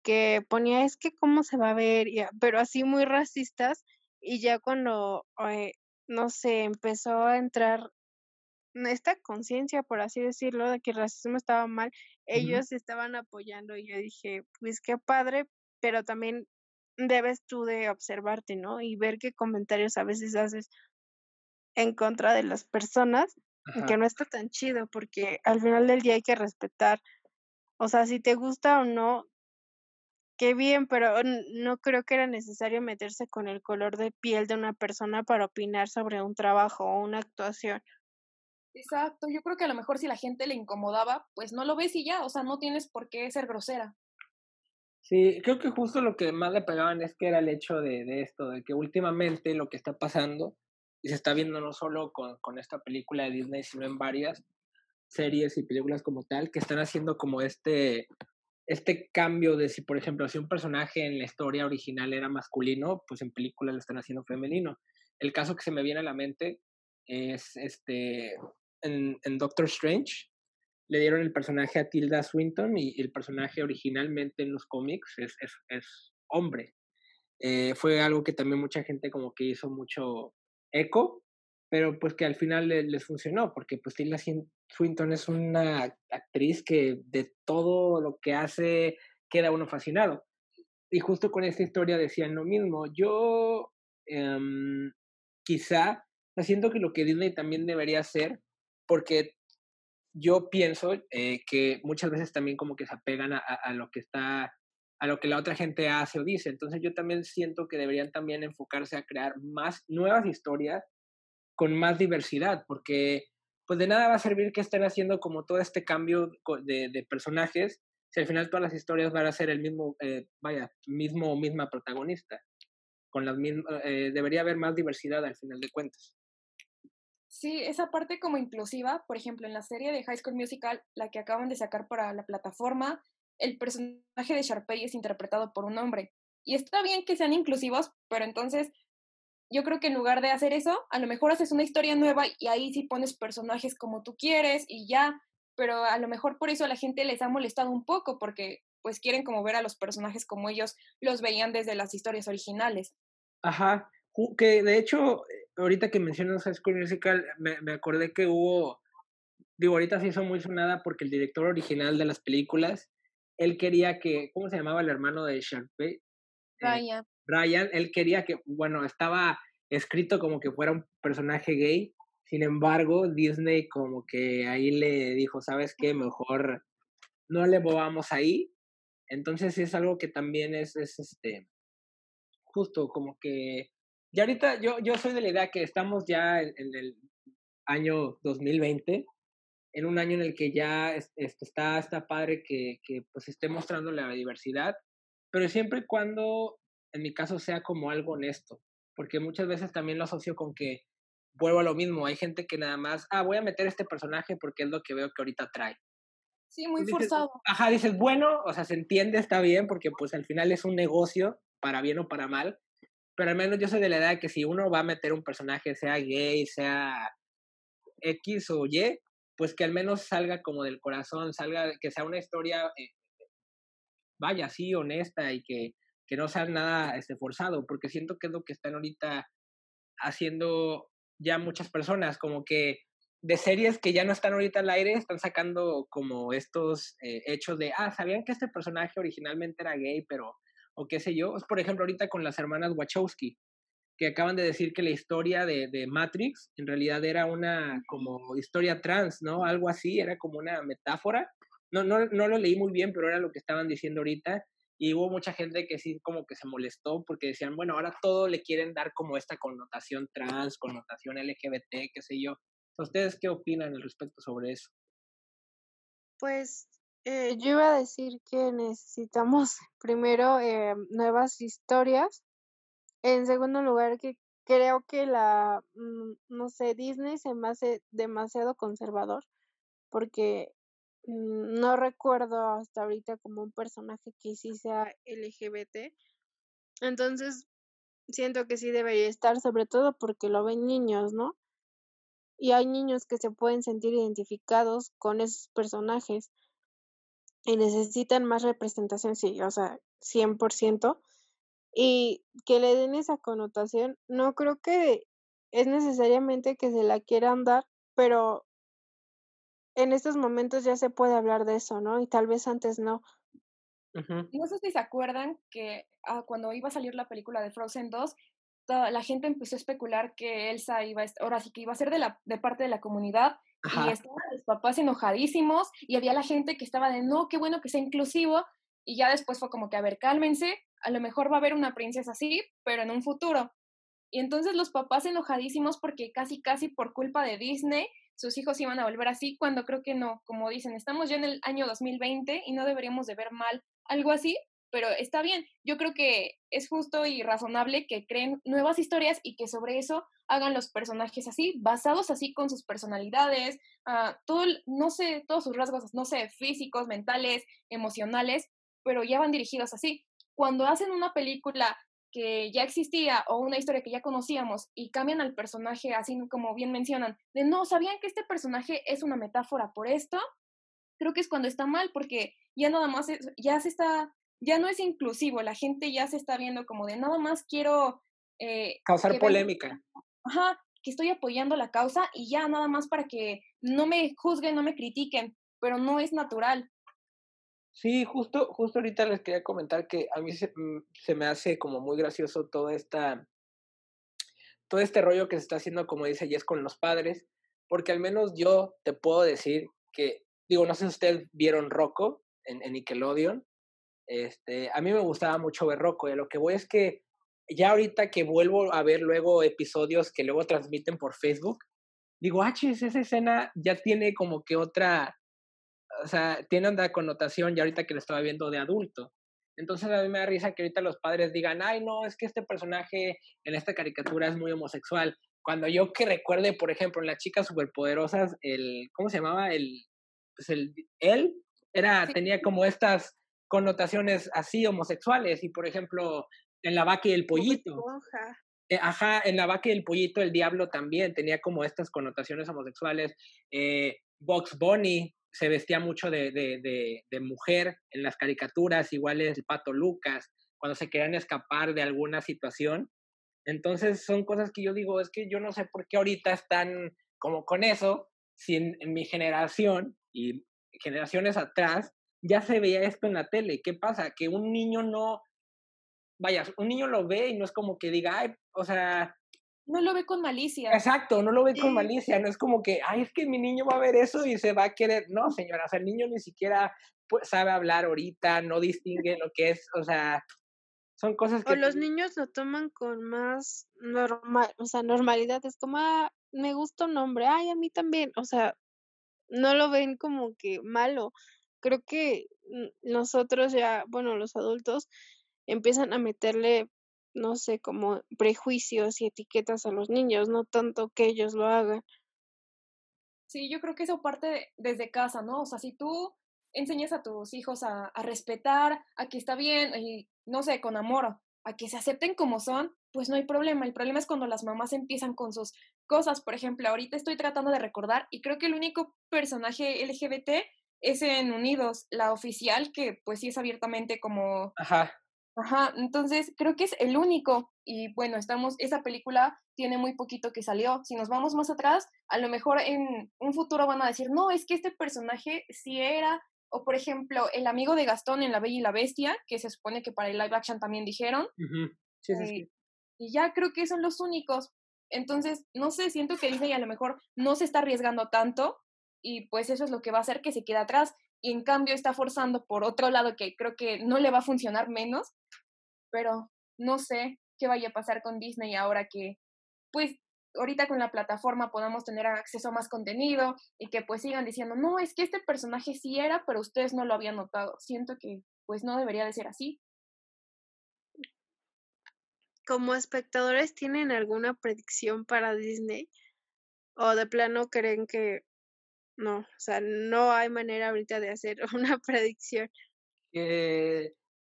A: que ponía es que cómo se va a ver, pero así muy racistas y ya cuando, eh, no sé, empezó a entrar esta conciencia, por así decirlo, de que el racismo estaba mal, ellos uh -huh. estaban apoyando y yo dije, pues qué padre, pero también debes tú de observarte, ¿no? Y ver qué comentarios a veces haces en contra de las personas, Ajá. que no está tan chido, porque al final del día hay que respetar, o sea, si te gusta o no, qué bien, pero no creo que era necesario meterse con el color de piel de una persona para opinar sobre un trabajo o una actuación.
B: Exacto, yo creo que a lo mejor si la gente le incomodaba, pues no lo ves y ya, o sea, no tienes por qué ser grosera.
C: Sí, creo que justo lo que más le pegaban es que era el hecho de, de esto, de que últimamente lo que está pasando, y se está viendo no solo con, con esta película de Disney, sino en varias series y películas como tal, que están haciendo como este este cambio de si, por ejemplo, si un personaje en la historia original era masculino, pues en películas lo están haciendo femenino. El caso que se me viene a la mente es este en, Doctor Strange le dieron el personaje a Tilda Swinton y, y el personaje originalmente en los cómics es, es, es hombre. Eh, fue algo que también mucha gente como que hizo mucho eco, pero pues que al final les, funcionó, porque pues Tilda Swinton es una actriz que de todo lo que hace queda uno fascinado. Y justo con esta historia decían lo mismo. Yo um, quizá siento que lo que Disney también debería hacer, porque yo pienso eh, que muchas veces también como que se apegan a, a, lo que está, a lo que la otra gente hace o dice. Entonces yo también siento que deberían también enfocarse a crear más nuevas historias con más diversidad, porque pues de nada va a servir que estén haciendo como todo este cambio de, de personajes si al final todas las historias van a ser el mismo, eh, vaya, mismo o misma protagonista. Con las eh, debería haber más diversidad al final de cuentas.
B: Sí, esa parte como inclusiva, por ejemplo, en la serie de High School Musical, la que acaban de sacar para la plataforma, el personaje de Sharpay es interpretado por un hombre. Y está bien que sean inclusivos, pero entonces yo creo que en lugar de hacer eso, a lo mejor haces una historia nueva y ahí sí pones personajes como tú quieres y ya, pero a lo mejor por eso a la gente les ha molestado un poco porque pues quieren como ver a los personajes como ellos los veían desde las historias originales.
C: Ajá, que de hecho ahorita que mencionas High School Musical, me, me, acordé que hubo, digo, ahorita se hizo muy sonada porque el director original de las películas, él quería que, ¿cómo se llamaba el hermano de Sharpay? Eh,
B: Ryan.
C: Él quería que, bueno, estaba escrito como que fuera un personaje gay, sin embargo, Disney como que ahí le dijo, ¿sabes qué? Mejor no le movamos ahí. Entonces es algo que también es, es este, justo como que y ahorita yo, yo soy de la idea que estamos ya en, el año 2020, en un año en el que ya está, está padre que, que pues esté mostrando la diversidad, pero siempre y cuando, en mi caso, sea como algo honesto, porque muchas veces también lo asocio con que vuelvo a lo mismo, hay gente que nada más, ah, voy a meter este personaje porque es lo que veo que ahorita trae.
B: Sí, muy forzado.
C: Ajá, dices, bueno, o sea, se entiende, está bien, porque pues al final es un negocio, para bien o para mal, pero al menos yo soy de la edad que si uno va a meter un personaje, sea gay, sea X o Y, pues que al menos salga como del corazón, salga, que sea una historia, eh, vaya, así, honesta y que, que no sea nada este, forzado, porque siento que es lo que están ahorita haciendo ya muchas personas, como que de series que ya no están ahorita al aire, están sacando como estos eh, hechos de, ah, ¿sabían que este personaje originalmente era gay, pero o qué sé yo. Por ejemplo, ahorita con las hermanas Wachowski, que acaban de decir que la historia de, de, Matrix en realidad era una como historia trans, ¿no? Algo así, era como una metáfora. No, no, no lo leí muy bien, pero era lo que estaban diciendo ahorita. Y hubo mucha gente que sí como que se molestó porque decían, bueno, ahora todo le quieren dar como esta connotación trans, connotación LGBT, qué sé yo. ¿Ustedes qué opinan al respecto sobre eso?
A: Pues eh, yo iba a decir que necesitamos primero eh, nuevas historias. En segundo lugar, que creo que la, mm, no sé, Disney se me hace demasiado conservador porque no recuerdo hasta ahorita como un personaje que sí sea LGBT. Entonces, siento que sí debería estar, sobre todo porque lo ven niños, ¿no? Y hay niños que se pueden sentir identificados con esos personajes y necesitan más representación, sí, o sea, 100%. Y que le den esa connotación, no creo que es necesariamente que se la quieran dar, pero en estos momentos ya se puede hablar de eso, ¿no? Y tal vez antes no.
B: No sé si se acuerdan que ah, cuando iba a salir la película de Frozen 2, la gente empezó a especular que Elsa iba a, ahora sí que iba a ser de, la, de parte de la comunidad y estaban los papás enojadísimos y había la gente que estaba de, no, qué bueno que sea inclusivo. Y ya después fue como que, a ver, cálmense, a lo mejor va a haber una princesa así, pero en un futuro. Y entonces los papás enojadísimos porque casi, casi por culpa de Disney, sus hijos iban a volver así, cuando creo que no, como dicen, estamos ya en el año 2020 y no deberíamos de ver mal algo así, pero está bien. Yo creo que es justo y razonable que creen nuevas historias y que sobre eso hagan los personajes así, basados así con sus personalidades, uh, todo, no sé, todos sus rasgos, no sé, físicos, mentales, emocionales, pero ya van dirigidos así. Cuando hacen una película que ya existía o una historia que ya conocíamos y cambian al personaje así como bien mencionan, de no, ¿sabían que este personaje es una metáfora por esto? Creo que es cuando está mal porque ya nada más, ya se está, ya no es inclusivo, la gente ya se está viendo como de nada más quiero...
C: Eh, Causar polémica
B: ajá, que estoy apoyando la causa y ya nada más para que no me juzguen, no me critiquen, pero no es natural.
C: Sí, justo, justo ahorita les quería comentar que a mí se, mm, se me hace como muy gracioso toda esta, todo este rollo que se está haciendo, como dice Jess, con los padres, porque al menos yo te puedo decir que, digo, no sé si ustedes vieron Rocco en, en Nickelodeon, este, a mí me gustaba mucho ver Rocco, y a lo que voy es que ya ahorita que vuelvo a ver luego episodios que luego transmiten por Facebook, digo, ah, esa escena ya tiene como que otra, o sea, tiene una connotación ya ahorita que lo estaba viendo de adulto. Entonces a mí me da risa que ahorita los padres digan, ay, no, es que este personaje en esta caricatura es muy homosexual. Cuando yo que recuerde, por ejemplo, en las chicas superpoderosas, el, ¿cómo se llamaba? El, pues el, él era, tenía como estas connotaciones así homosexuales. Y por ejemplo, en la vaca y el pollito. Eh, ajá, en la vaca y el pollito, el diablo también tenía como estas connotaciones homosexuales. Eh, Box Bunny se vestía mucho de, de, de, mujer en las caricaturas, igual es el Pato Lucas, cuando se querían escapar de alguna situación. Entonces son cosas que yo digo, es que yo no sé por qué ahorita están como con eso, si en, mi generación y generaciones atrás ya se veía esto en la tele. ¿Qué pasa? Que un niño no, vaya, un niño lo ve y no es como que diga, ay, o sea...
B: No lo ve con malicia.
C: Exacto, no lo ve con malicia, no es como que, ay, es que mi niño va a ver eso y se va a querer. No, señora, o sea, el niño ni siquiera sabe hablar ahorita, no distingue lo que es, o sea, son cosas que...
A: O los niños lo toman con más normal, o sea, normalidad, es como, ah, me gusta un nombre, ay, a mí también, o sea, no lo ven como que malo. Creo que nosotros ya, bueno, los adultos empiezan a meterle, no sé, como prejuicios y etiquetas a los niños, no tanto que ellos lo hagan.
B: Sí, yo creo que eso parte desde casa, ¿no? O sea, si tú enseñas a tus hijos a, a respetar, a que está bien, y no sé, con amor, a que se acepten como son, pues no hay problema. El problema es cuando las mamás empiezan con sus cosas. Por ejemplo, ahorita estoy tratando de recordar y creo que el único personaje LGBT es en Unidos, la oficial, que pues sí es abiertamente como...
C: Ajá.
B: Ajá, entonces creo que es el único. Y bueno, estamos, esa película tiene muy poquito que salió. Si nos vamos más atrás, a lo mejor en un futuro van a decir, no, es que este personaje sí era o por ejemplo, el amigo de Gastón en La Bella y la Bestia, que se supone que para el live action también dijeron.
C: sí, sí, sí.
B: Y ya creo que son los únicos. Entonces, no sé, siento que Disney a lo mejor no se está arriesgando tanto y pues eso es lo que va a hacer que se quede atrás. Y en cambio está forzando por otro lado que creo que no le va a funcionar menos. Pero no sé qué vaya a pasar con Disney ahora que pues ahorita con la plataforma podamos tener acceso a más contenido y que pues sigan diciendo, no, es que este personaje sí era, pero ustedes no lo habían notado. Siento que pues no debería de ser así.
A: Como espectadores, ¿tienen alguna predicción para Disney? ¿O de plano creen que no? O sea, no hay manera ahorita de hacer una predicción.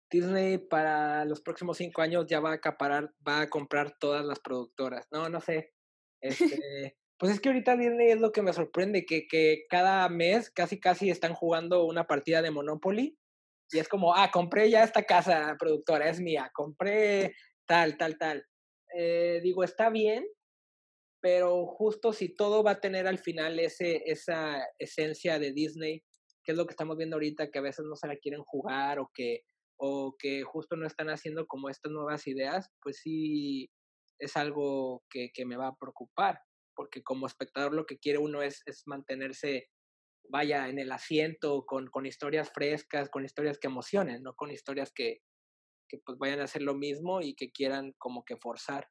C: Disney para los próximos cinco años ya va a acaparar, va a comprar todas las productoras. No, no sé. Este, pues es que ahorita Disney es lo que me sorprende, que, que cada mes casi casi están jugando una partida de Monopoly y es como, ah, compré ya esta casa productora, es mía, compré tal, tal, tal. Eh, digo, está bien, pero justo si todo va a tener al final ese, esa esencia de Disney, que es lo que estamos viendo ahorita, que a veces no se la quieren jugar o que, o que justo no están haciendo como estas nuevas ideas, pues sí, es algo que, que, me va a preocupar, porque como espectador lo que quiere uno es, es mantenerse, vaya, en el asiento, con, con, historias frescas, con historias que emocionen, no con historias que, que pues vayan a hacer lo mismo y que quieran como que forzar.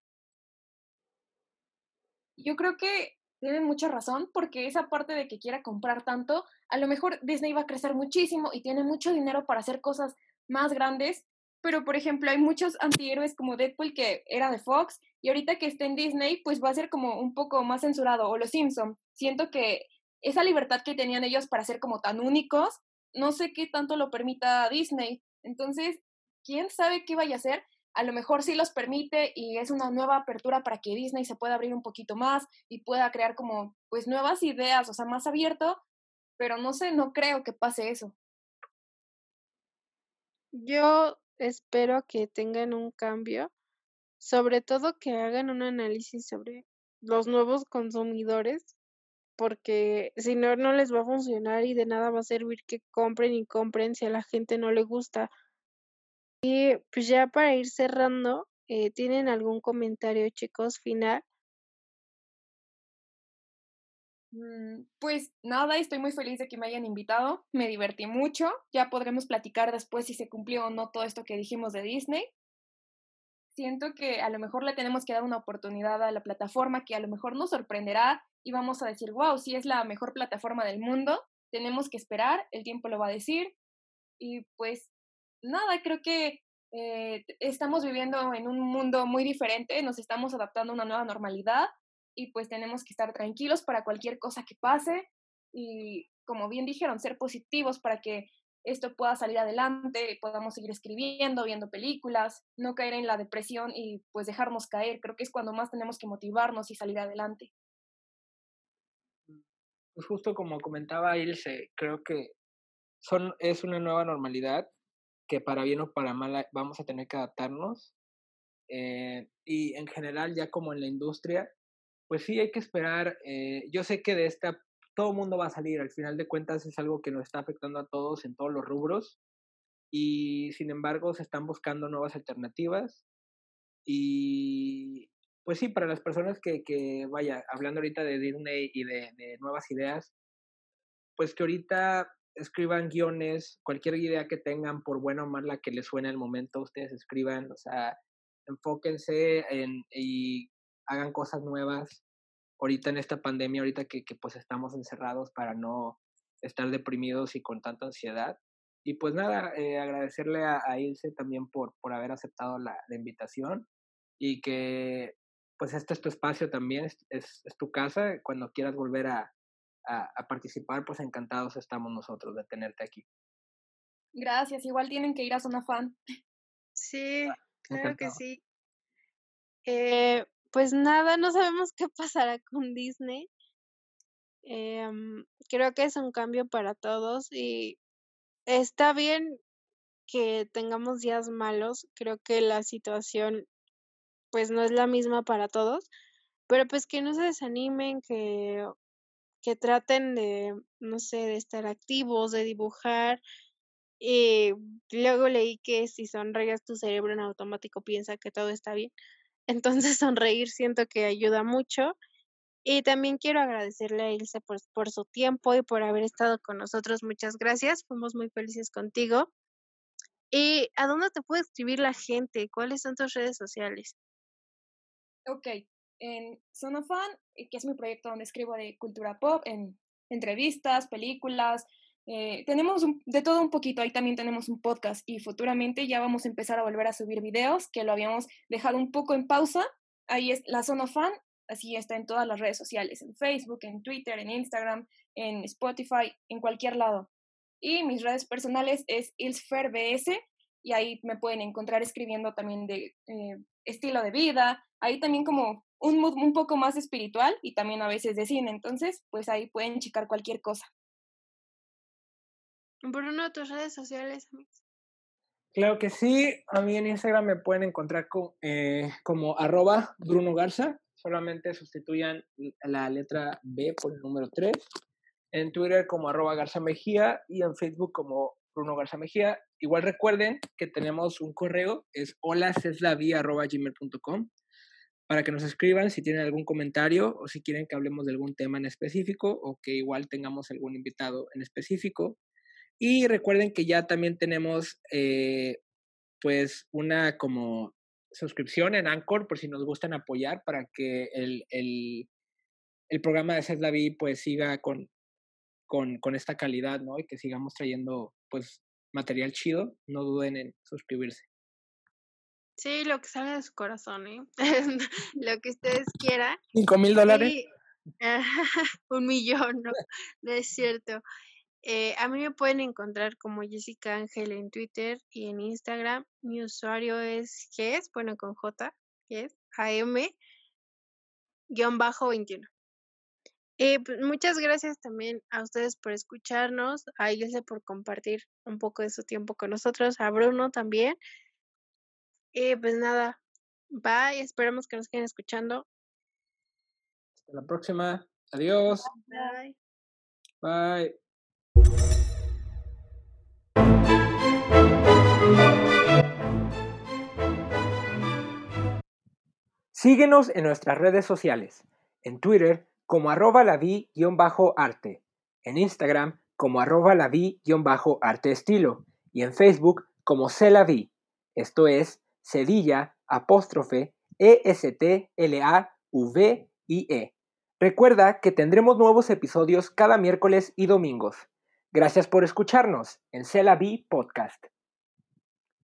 B: Yo creo que tienen mucha razón porque esa parte de que quiera comprar tanto, a lo mejor Disney va a crecer muchísimo y tiene mucho dinero para hacer cosas más grandes pero por ejemplo hay muchos antihéroes como Deadpool que era de Fox y ahorita que está en Disney pues va a ser como un poco más censurado o los Simpson. Siento que esa libertad que tenían ellos para ser como tan únicos, no sé qué tanto lo permita Disney. Entonces, ¿quién sabe qué vaya a hacer? A lo mejor sí los permite y es una nueva apertura para que Disney se pueda abrir un poquito más y pueda crear como pues nuevas ideas, o sea, más abierto, pero no sé, no creo que pase eso.
A: Yo espero que tengan un cambio, sobre todo que hagan un análisis sobre los nuevos consumidores, porque si no, no les va a funcionar y de nada va a servir que compren y compren si a la gente no le gusta. Y pues ya para ir cerrando, eh, ¿tienen algún comentario, chicos, final?
B: Mm, pues nada, estoy muy feliz de que me hayan invitado, me divertí mucho, ya podremos platicar después si se cumplió o no todo esto que dijimos de Disney. Siento que a lo mejor le tenemos que dar una oportunidad a la plataforma que a lo mejor nos sorprenderá y vamos a decir, wow, sí es la mejor plataforma del mundo, tenemos que esperar, el tiempo lo va a decir y pues nada, creo que eh, estamos viviendo en un mundo muy diferente, nos estamos adaptando a una nueva normalidad y pues tenemos que estar tranquilos para cualquier cosa que pase y como bien dijeron, ser positivos para que esto pueda salir adelante, podamos seguir escribiendo, viendo películas, no caer en la depresión y pues dejarnos caer. Creo que es cuando más tenemos que motivarnos y salir adelante.
C: Pues justo como comentaba Ilse, creo que son, es una nueva normalidad que para bien o para mal vamos a tener que adaptarnos. Eh, y en general, ya como en la industria, pues sí hay que esperar. Eh, yo sé que de esta todo mundo va a salir, al final de cuentas es algo que nos está afectando a todos en todos los rubros y sin embargo se están buscando nuevas alternativas y pues sí, para las personas que, que vaya, hablando ahorita de Disney y de, de nuevas ideas, pues que ahorita escriban guiones, cualquier idea que tengan, por buena o mala que les suene al momento, ustedes escriban, o sea, enfóquense en, y hagan cosas nuevas. Ahorita en esta pandemia, ahorita que, que pues estamos encerrados para no estar deprimidos y con tanta ansiedad. Y pues nada, eh, agradecerle a, a, Ilse también por, por haber aceptado la, invitación y que pues este es tu espacio también, es, es tu casa, cuando quieras volver a, a, a, participar, pues encantados estamos nosotros de tenerte aquí.
B: Gracias, igual tienen que ir a Zona Fan.
A: Sí, claro Encantado. que sí. Eh, pues nada, no sabemos qué pasará con Disney. Eh, creo que es un cambio para todos y está bien que tengamos días malos. Creo que la situación pues no es la misma para todos, pero pues que no se desanimen, que que traten de, no sé, de estar activos, de dibujar. Y luego leí que si sonríes tu cerebro en automático piensa que todo está bien. Entonces sonreír siento que ayuda mucho. Y también quiero agradecerle a Ilse por, por su tiempo y por haber estado con nosotros. Muchas gracias. Fuimos muy felices contigo. ¿Y a dónde te puede escribir la gente? ¿Cuáles son tus redes sociales?
B: Ok, en Sonofan, eh, que es mi proyecto donde escribo de cultura pop, en entrevistas, películas. Eh, tenemos un, de todo un poquito, ahí también tenemos un podcast y futuramente ya vamos a empezar a volver a subir videos que lo habíamos dejado un poco en pausa. Ahí es la Sonofan, así está en todas las redes sociales, en Facebook, en Twitter, en Instagram, en Spotify, en cualquier lado. Y mis redes personales es ilsferbs y ahí me pueden encontrar escribiendo también de eh, estilo de vida, ahí también como un mood un poco más espiritual y también a veces de cine. Entonces, pues ahí pueden checar cualquier cosa.
A: Bruno, tus redes sociales, amigos.
C: Claro que sí. A mí en Instagram me pueden encontrar con, eh, como arroba Bruno Garza. Solamente sustituyan la letra B por el número 3. En Twitter como arroba Garza Mejía y en Facebook como Bruno Garza Mejía. Igual recuerden que tenemos un correo, es holaceslavi.gmail.com para que nos escriban si tienen algún comentario o si quieren que hablemos de algún tema en específico o que igual tengamos algún invitado en específico. Y recuerden que ya también tenemos eh, pues una como suscripción en Anchor por si nos gustan apoyar para que el, el, programa de Cesla pues siga con, con, con esta calidad, ¿no? Y que sigamos trayendo pues material chido. No duden en suscribirse.
A: Sí, lo que sale de su corazón, ¿eh? lo que ustedes quieran.
C: ¿Cinco mil dólares? Sí.
A: un millón, no, no es cierto. Eh, a mí me pueden encontrar como Jessica Ángel en Twitter y en Instagram. Mi usuario es GES, bueno, con J, GES, AM, guion bajo 21. Eh, pues muchas gracias también a ustedes por escucharnos, a Ilse por compartir un poco de su tiempo con nosotros, a Bruno también. Y pues nada, bye, esperamos que nos queden escuchando.
C: Hasta la próxima. Adiós.
A: Bye.
C: Bye. Síguenos en nuestras redes sociales, en Twitter como arroba la arte en Instagram como arroba la arte estilo y en Facebook como vi esto es Cedilla, apóstrofe, E-S-T-L-A-V-I-E. Recuerda que tendremos nuevos episodios cada miércoles y domingos. Gracias por escucharnos en Cela Podcast.